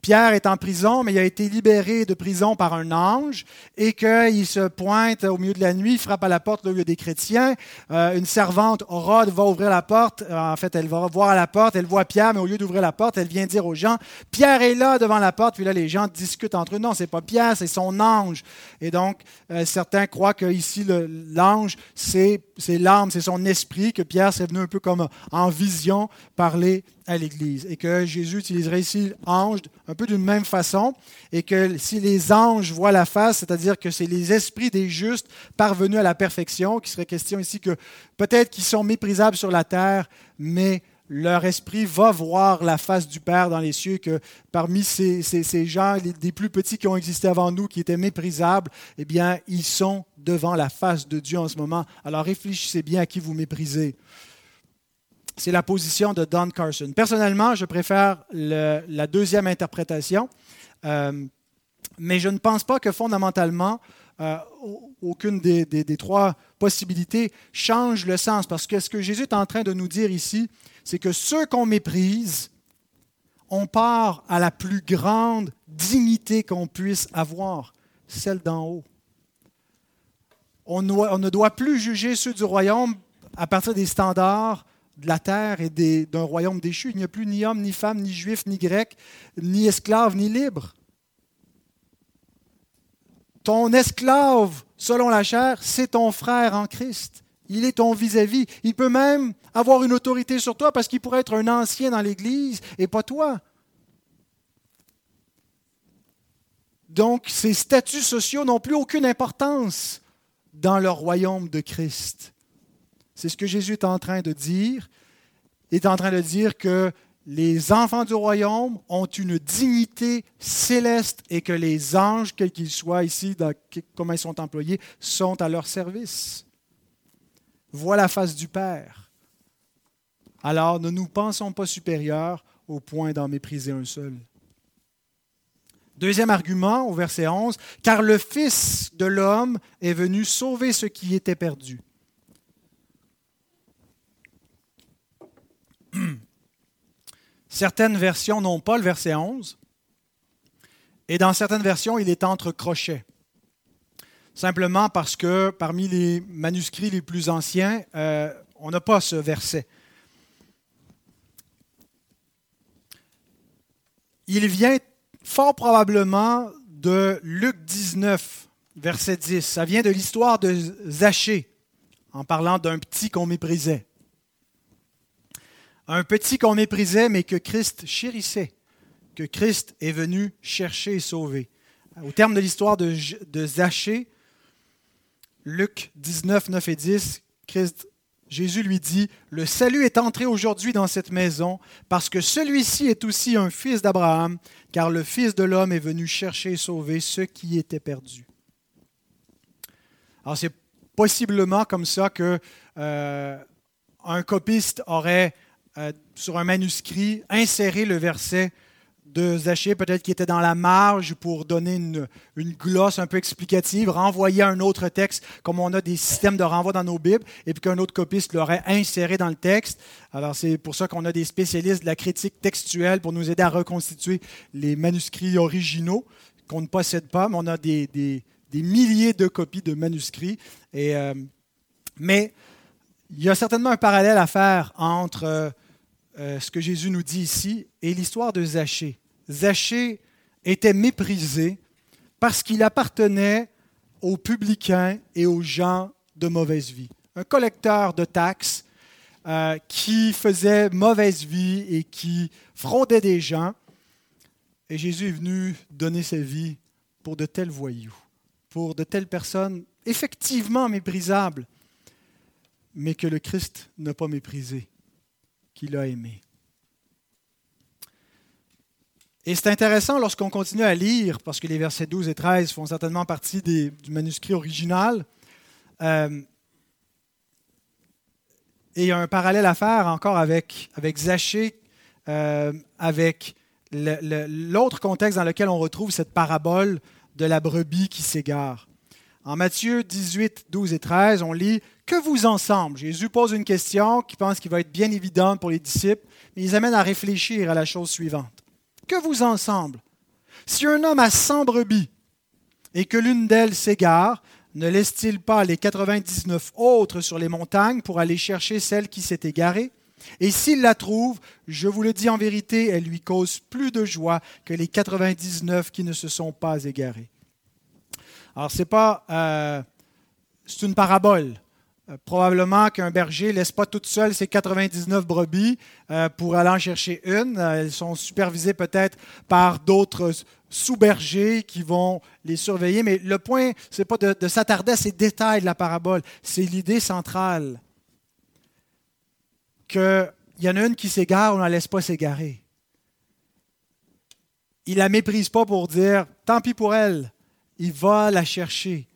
Pierre est en prison, mais il a été libéré de prison par un ange et qu'il se pointe au milieu de la nuit, frappe à la porte là où il des chrétiens. Euh, une servante, Rod, va ouvrir la porte. Euh, en fait, elle va voir à la porte, elle voit Pierre, mais au lieu d'ouvrir la porte, elle vient dire aux gens Pierre est là devant la porte. Puis là, les gens discutent entre eux. Non, c'est pas Pierre, c'est son ange. Et donc, euh, certains croient que ici, l'ange, c'est l'âme, c'est son esprit, que Pierre s'est venu un peu comme en vision parler à l'Église et que Jésus utiliserait ici ange un peu d'une même façon et que si les anges voient la face, c'est-à-dire que c'est les esprits des justes parvenus à la perfection, qui serait question ici que peut-être qu'ils sont méprisables sur la terre, mais leur esprit va voir la face du Père dans les cieux, que parmi ces, ces, gens, les, des plus petits qui ont existé avant nous, qui étaient méprisables, eh bien, ils sont devant la face de Dieu en ce moment. Alors réfléchissez bien à qui vous méprisez c'est la position de Don Carson. Personnellement, je préfère la deuxième interprétation, euh, mais je ne pense pas que fondamentalement, euh, aucune des, trois possibilités change le sens, parce que ce que Jésus est en train de nous dire ici, c'est que ceux qu'on méprise, on part à la plus grande dignité qu'on puisse avoir, celle d'en haut. On ne doit plus juger ceux du royaume à partir des standards de la terre et d'un royaume déchu. Il n'y a plus ni homme, ni femme, ni juif, ni grec, ni esclave, ni libre. Ton esclave, selon la chair, c'est ton frère en Christ. Il est ton vis-à-vis. -vis. Il peut même avoir une autorité sur toi parce qu'il pourrait être un ancien dans l'Église et pas toi. Donc, ces statuts sociaux n'ont plus aucune importance dans le royaume de Christ. C'est ce que Jésus est en train de dire. Il est en train de dire que les enfants du royaume ont une dignité céleste et que les anges, quels qu'ils soient ici, comment ils sont employés, sont à leur service. Vois la face du Père. Alors ne nous pensons pas supérieurs au point d'en mépriser un seul. Deuxième argument au verset 11, car le Fils de l'homme est venu sauver ce qui était perdu. Certaines versions n'ont pas le verset 11. Et dans certaines versions, il est entre crochets. Simplement parce que parmi les manuscrits les plus anciens, euh, on n'a pas ce verset. Il vient fort probablement de Luc 19, verset 10. Ça vient de l'histoire de Zachée, en parlant d'un petit qu'on méprisait un petit qu'on méprisait, mais que Christ chérissait, que Christ est venu chercher et sauver. Au terme de l'histoire de, de Zachée, Luc 19, 9 et 10, Christ Jésus lui dit, Le salut est entré aujourd'hui dans cette maison, parce que celui-ci est aussi un fils d'Abraham, car le Fils de l'homme est venu chercher et sauver ceux qui étaient perdus. Alors c'est possiblement comme ça que euh, un copiste aurait, euh, sur un manuscrit, inséré le verset de Zachée, peut-être qui était dans la marge pour donner une, une, glosse un peu explicative, renvoyer un autre texte, comme on a des systèmes de renvoi dans nos Bibles, et puis qu'un autre copiste l'aurait inséré dans le texte. Alors c'est pour ça qu'on a des spécialistes de la critique textuelle pour nous aider à reconstituer les manuscrits originaux qu'on ne possède pas, mais on a des, des, des milliers de copies de manuscrits. Et, euh, mais il y a certainement un parallèle à faire entre euh, euh, ce que Jésus nous dit ici et l'histoire de Zachée. Zachée était méprisé parce qu'il appartenait aux publicains et aux gens de mauvaise vie. Un collecteur de taxes euh, qui faisait mauvaise vie et qui fraudait des gens. Et Jésus est venu donner sa vie pour de tels voyous, pour de telles personnes effectivement méprisables, mais que le Christ n'a pas méprisé, qu'il a aimé. Et c'est intéressant lorsqu'on continue à lire, parce que les versets 12 et 13 font certainement partie du manuscrit original. Euh, et il y a un parallèle à faire encore avec, avec Zachée, euh, avec l'autre contexte dans lequel on retrouve cette parabole de la brebis qui s'égare. En Matthieu 18, 12 et 13, on lit Que vous ensemble? Jésus pose une question qui pense qu'il va être bien évidente pour les disciples, mais ils amène à réfléchir à la chose suivante que vous ensemble? Si un homme a cent brebis et que l'une d'elles s'égare, ne laisse-t-il pas les 99 autres sur les montagnes pour aller chercher celle qui s'est égarée? Et s'il la trouve, je vous le dis en vérité, elle lui cause plus de joie que les 99 qui ne se sont pas égarés. Alors, c'est pas. Euh, c'est une parabole. Euh, probablement qu'un berger ne laisse pas toute seule ses 99 brebis euh, pour aller en chercher une. Elles sont supervisées peut-être par d'autres sous-bergers qui vont les surveiller. Mais le point, ce n'est pas de, de s'attarder à ces détails de la parabole, c'est l'idée centrale qu'il y en a une qui s'égare, on ne la laisse pas s'égarer. Il ne la méprise pas pour dire, tant pis pour elle, il va la chercher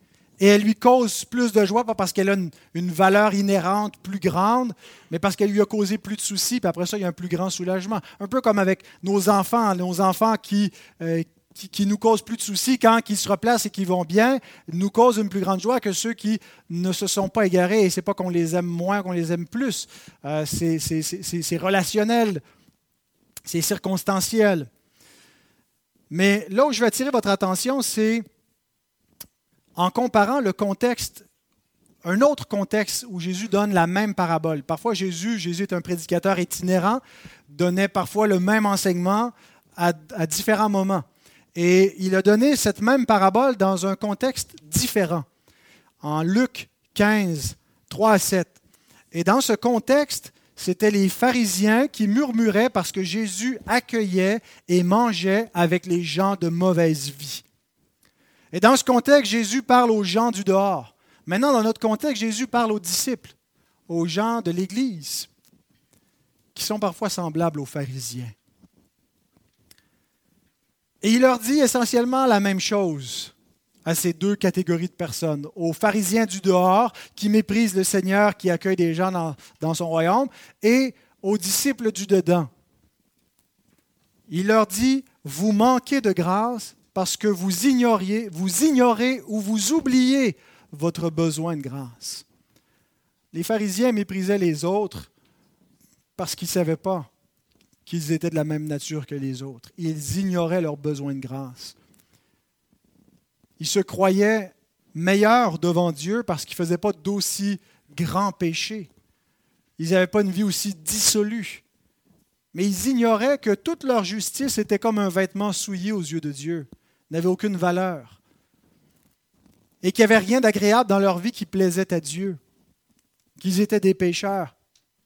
et elle lui cause plus de joie, pas parce qu'elle a une, valeur inhérente plus grande, mais parce qu'elle lui a causé plus de soucis, puis après ça, il y a un plus grand soulagement. Un peu comme avec nos enfants, nos enfants qui, euh, qui, nous causent plus de soucis quand ils se replacent et qu'ils vont bien, nous causent une plus grande joie que ceux qui ne se sont pas égarés. Et ce n'est pas qu'on les aime moins, qu'on les aime plus. Euh, c'est relationnel, c'est circonstanciel. Mais là où je vais attirer votre attention, c'est en comparant le contexte, un autre contexte où Jésus donne la même parabole. Parfois, Jésus, Jésus est un prédicateur itinérant, donnait parfois le même enseignement à, différents moments. Et il a donné cette même parabole dans un contexte différent. En Luc 15, 3 à 7. Et dans ce contexte, c'était les pharisiens qui murmuraient parce que Jésus accueillait et mangeait avec les gens de mauvaise vie. Et dans ce contexte, Jésus parle aux gens du dehors. Maintenant, dans notre contexte, Jésus parle aux disciples, aux gens de l'Église, qui sont parfois semblables aux pharisiens. Et il leur dit essentiellement la même chose à ces deux catégories de personnes, aux pharisiens du dehors qui méprisent le Seigneur, qui accueille des gens dans, dans son royaume, et aux disciples du dedans. Il leur dit, vous manquez de grâce parce que vous ignoriez, vous ignorez ou vous oubliez votre besoin de grâce. Les pharisiens méprisaient les autres parce qu'ils ne savaient pas qu'ils étaient de la même nature que les autres. Ils ignoraient leur besoin de grâce. Ils se croyaient meilleurs devant Dieu parce qu'ils ne faisaient pas d'aussi grands péchés. Ils n'avaient pas une vie aussi dissolue. Mais ils ignoraient que toute leur justice était comme un vêtement souillé aux yeux de Dieu n'avaient aucune valeur et qu'il n'y avait rien d'agréable dans leur vie qui plaisait à Dieu, qu'ils étaient des pécheurs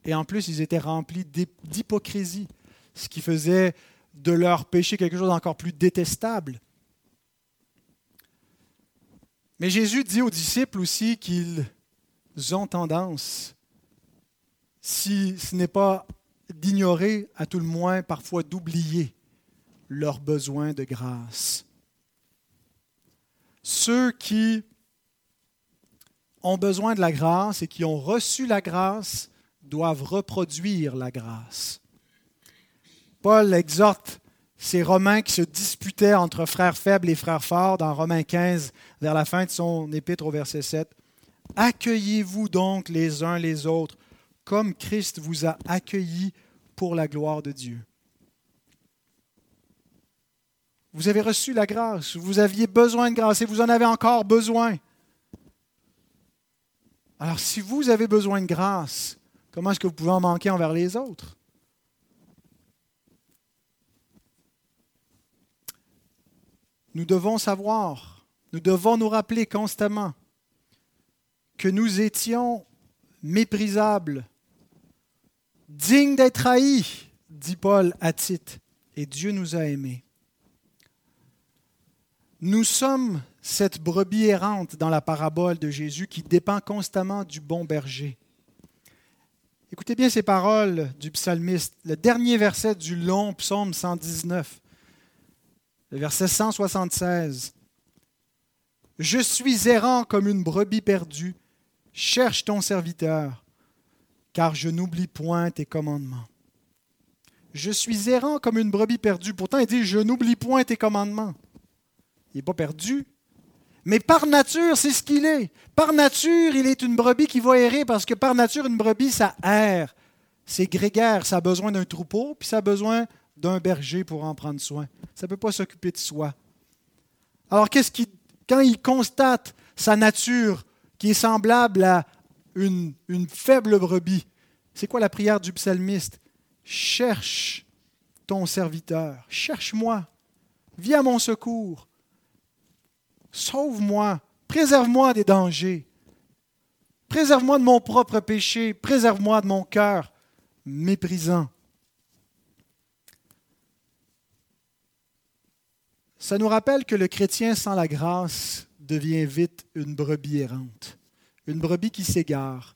et en plus ils étaient remplis d'hypocrisie, ce qui faisait de leur péché quelque chose d'encore plus détestable. Mais Jésus dit aux disciples aussi qu'ils ont tendance si ce n'est pas d'ignorer, à tout le moins parfois d'oublier leurs besoins de grâce. Ceux qui ont besoin de la grâce et qui ont reçu la grâce doivent reproduire la grâce. Paul exhorte ces Romains qui se disputaient entre frères faibles et frères forts dans Romains 15, vers la fin de son épître au verset 7. Accueillez-vous donc les uns les autres comme Christ vous a accueillis pour la gloire de Dieu. Vous avez reçu la grâce, vous aviez besoin de grâce et vous en avez encore besoin. Alors si vous avez besoin de grâce, comment est-ce que vous pouvez en manquer envers les autres? Nous devons savoir, nous devons nous rappeler constamment que nous étions méprisables, dignes d'être haïs, dit Paul à Tite, et Dieu nous a aimés. Nous sommes cette brebis errante dans la parabole de Jésus qui dépend constamment du bon berger. Écoutez bien ces paroles du psalmiste, le dernier verset du long psaume 119 le verset 176. Je suis errant comme une brebis perdue. Cherche ton serviteur, car je n'oublie point tes commandements. Je suis errant comme une brebis perdue. Pourtant, il dit, je n'oublie point tes commandements. Il n'est pas perdu. Mais par nature, c'est ce qu'il est. Par nature, il est une brebis qui va errer parce que par nature, une brebis, ça erre. C'est grégaire, ça a besoin d'un troupeau, puis ça a besoin d'un berger pour en prendre soin. Ça ne peut pas s'occuper de soi. Alors, qu'est-ce quand il constate sa nature qui est semblable à une, une faible brebis, c'est quoi la prière du psalmiste? Cherche ton serviteur, cherche-moi, viens à mon secours, sauve-moi, préserve-moi des dangers, préserve-moi de mon propre péché, préserve-moi de mon cœur méprisant. Ça nous rappelle que le chrétien sans la grâce devient vite une brebis errante, une brebis qui s'égare,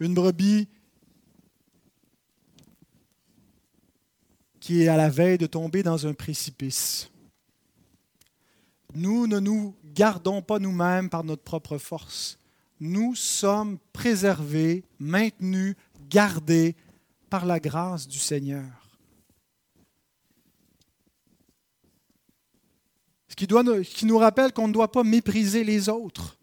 une brebis qui est à la veille de tomber dans un précipice. Nous ne nous gardons pas nous-mêmes par notre propre force. Nous sommes préservés, maintenus, gardés par la grâce du Seigneur. Ce qui, nous rappelle qu'on ne doit pas mépriser les autres.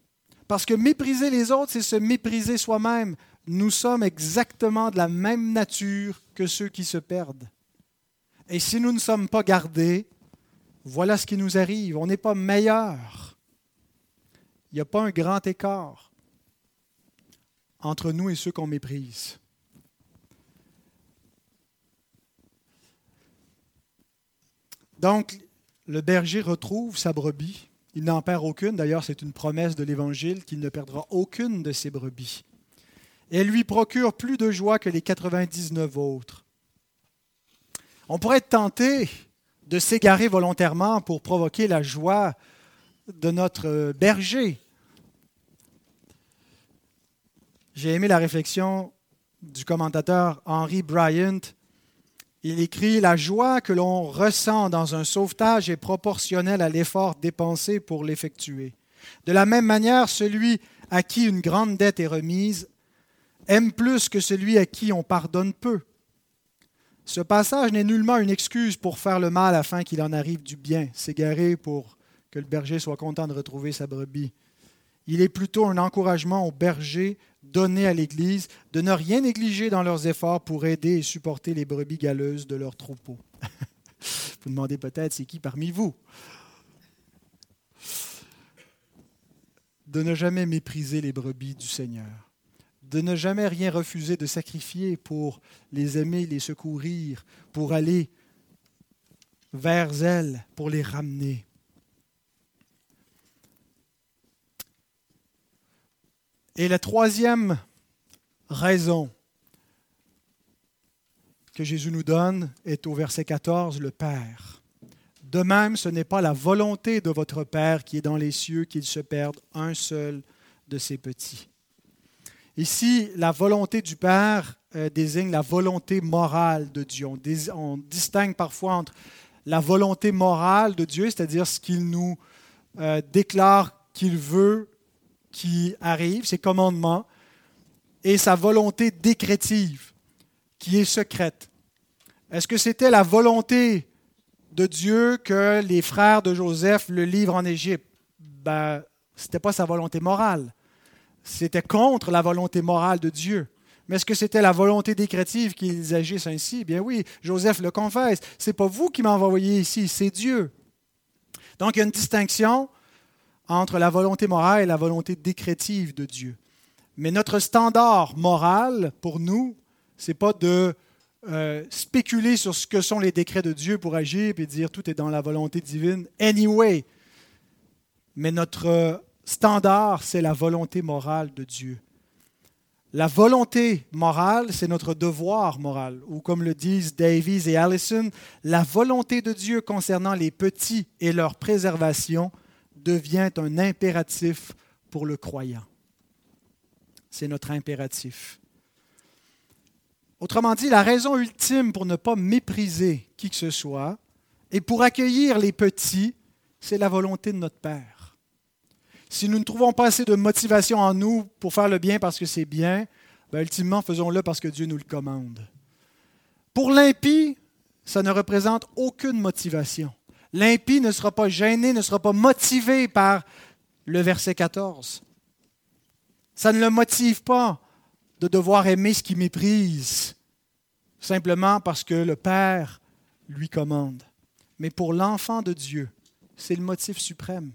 Parce que mépriser les autres, c'est se mépriser soi-même. Nous sommes exactement de la même nature que ceux qui se perdent. Et si nous ne sommes pas gardés, voilà ce qui nous arrive. On n'est pas meilleur. Il n'y a pas un grand écart entre nous et ceux qu'on méprise. Donc, le berger retrouve sa brebis. Il n'en perd aucune. D'ailleurs, c'est une promesse de l'Évangile qu'il ne perdra aucune de ses brebis. Elle lui procure plus de joie que les 99 autres. On pourrait être tenté de s'égarer volontairement pour provoquer la joie de notre berger. J'ai aimé la réflexion du commentateur Henry Bryant il écrit La joie que l'on ressent dans un sauvetage est proportionnelle à l'effort dépensé pour l'effectuer. De la même manière, celui à qui une grande dette est remise aime plus que celui à qui on pardonne peu. Ce passage n'est nullement une excuse pour faire le mal afin qu'il en arrive du bien, s'égarer pour que le berger soit content de retrouver sa brebis. Il est plutôt un encouragement au berger donné à l'Église de ne rien négliger dans leurs efforts pour aider et supporter les brebis galeuses de leur troupeau. (laughs) vous demandez peut-être, c'est qui parmi vous? De ne jamais mépriser les brebis du Seigneur, de ne jamais rien refuser de sacrifier pour les aimer, les secourir, pour aller vers elles, pour les ramener. Et la troisième raison que Jésus nous donne est au verset 14, le Père. De même, ce n'est pas la volonté de votre Père qui est dans les cieux qu'il se perde un seul de ses petits. Ici, la volonté du Père euh, désigne la volonté morale de Dieu. On, distingue parfois entre la volonté morale de Dieu, c'est-à-dire ce qu'il nous euh, déclare qu'il veut qui arrive, ses commandements, et sa volonté décrétive, qui est secrète. Est-ce que c'était la volonté de Dieu que les frères de Joseph le livrent en Égypte? Ben, ce n'était pas sa volonté morale. C'était contre la volonté morale de Dieu. Mais est-ce que c'était la volonté décrétive qu'ils agissent ainsi? Bien oui, Joseph le confesse. Ce n'est pas vous qui envoyé ici, c'est Dieu. Donc il y a une distinction entre la volonté morale et la volonté décrétive de Dieu. Mais notre standard moral pour nous, ce n'est pas de euh, spéculer sur ce que sont les décrets de Dieu pour agir et dire tout est dans la volonté divine. Anyway. Mais notre standard, c'est la volonté morale de Dieu. La volonté morale, c'est notre devoir moral, ou comme le disent Davies et Allison, la volonté de Dieu concernant les petits et leur préservation devient un impératif pour le croyant. C'est notre impératif. Autrement dit, la raison ultime pour ne pas mépriser qui que ce soit et pour accueillir les petits, c'est la volonté de notre Père. Si nous ne trouvons pas assez de motivation en nous pour faire le bien parce que c'est bien, ben, ultimement, faisons-le parce que Dieu nous le commande. Pour l'impie, ça ne représente aucune motivation. L'impie ne sera pas gêné, ne sera pas motivé par le verset 14. Ça ne le motive pas de devoir aimer ce qui méprise, simplement parce que le Père lui commande. Mais pour l'enfant de Dieu, c'est le motif suprême.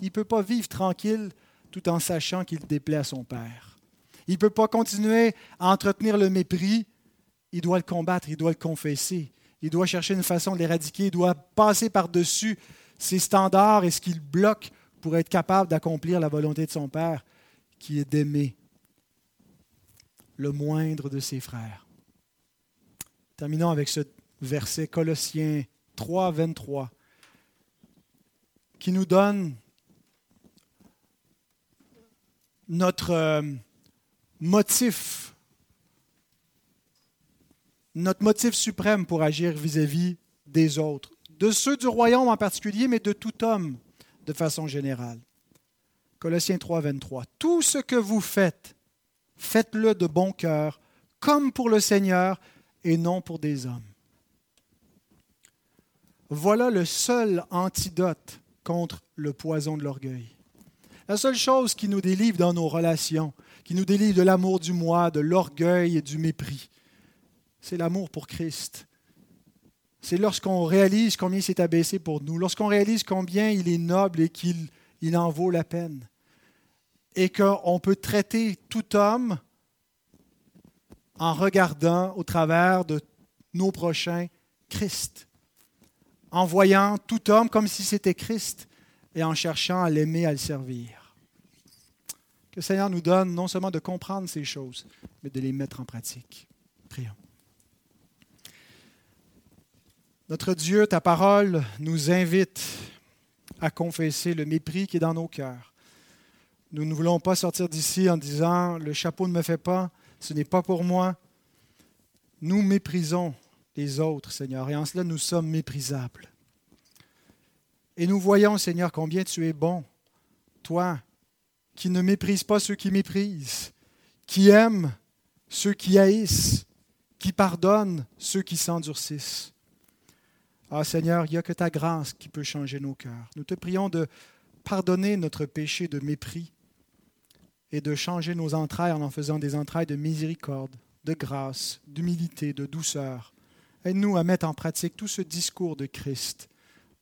Il ne peut pas vivre tranquille tout en sachant qu'il déplaît à son Père. Il ne peut pas continuer à entretenir le mépris. Il doit le combattre, il doit le confesser. Il doit chercher une façon de l'éradiquer. Il doit passer par-dessus ses standards et ce qu'il bloque pour être capable d'accomplir la volonté de son Père, qui est d'aimer le moindre de ses frères. Terminons avec ce verset Colossiens 3, 23, qui nous donne notre euh, motif notre motif suprême pour agir vis-à-vis des autres, de ceux du royaume en particulier, mais de tout homme de façon générale. Colossiens 3, 23. Tout ce que vous faites, faites-le de bon cœur, comme pour le Seigneur et non pour des hommes. Voilà le seul antidote contre le poison de l'orgueil. La seule chose qui nous délivre dans nos relations, qui nous délivre de l'amour du moi, de l'orgueil et du mépris, c'est l'amour pour Christ. C'est lorsqu'on réalise combien il s'est abaissé pour nous, lorsqu'on réalise combien il est noble et qu'il il en vaut la peine, et qu'on peut traiter tout homme en regardant au travers de nos prochains Christ, en voyant tout homme comme si c'était Christ et en cherchant à l'aimer, à le servir. Que le Seigneur nous donne non seulement de comprendre ces choses, mais de les mettre en pratique. Prions. Notre Dieu, ta parole nous invite à confesser le mépris qui est dans nos cœurs. Nous ne voulons pas sortir d'ici en disant le chapeau ne me fait pas, ce n'est pas pour moi. Nous méprisons les autres, Seigneur, et en cela nous sommes méprisables. Et nous voyons, Seigneur, combien tu es bon, toi qui ne méprises pas ceux qui méprisent, qui aime ceux qui haïssent, qui pardonne ceux qui s'endurcissent. Ah Seigneur, il n'y a que ta grâce qui peut changer nos cœurs. Nous te prions de pardonner notre péché de mépris et de changer nos entrailles en en faisant des entrailles de miséricorde, de grâce, d'humilité, de douceur. Aide-nous à mettre en pratique tout ce discours de Christ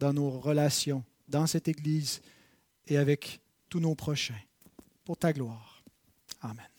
dans nos relations, dans cette Église et avec tous nos prochains, pour ta gloire. Amen.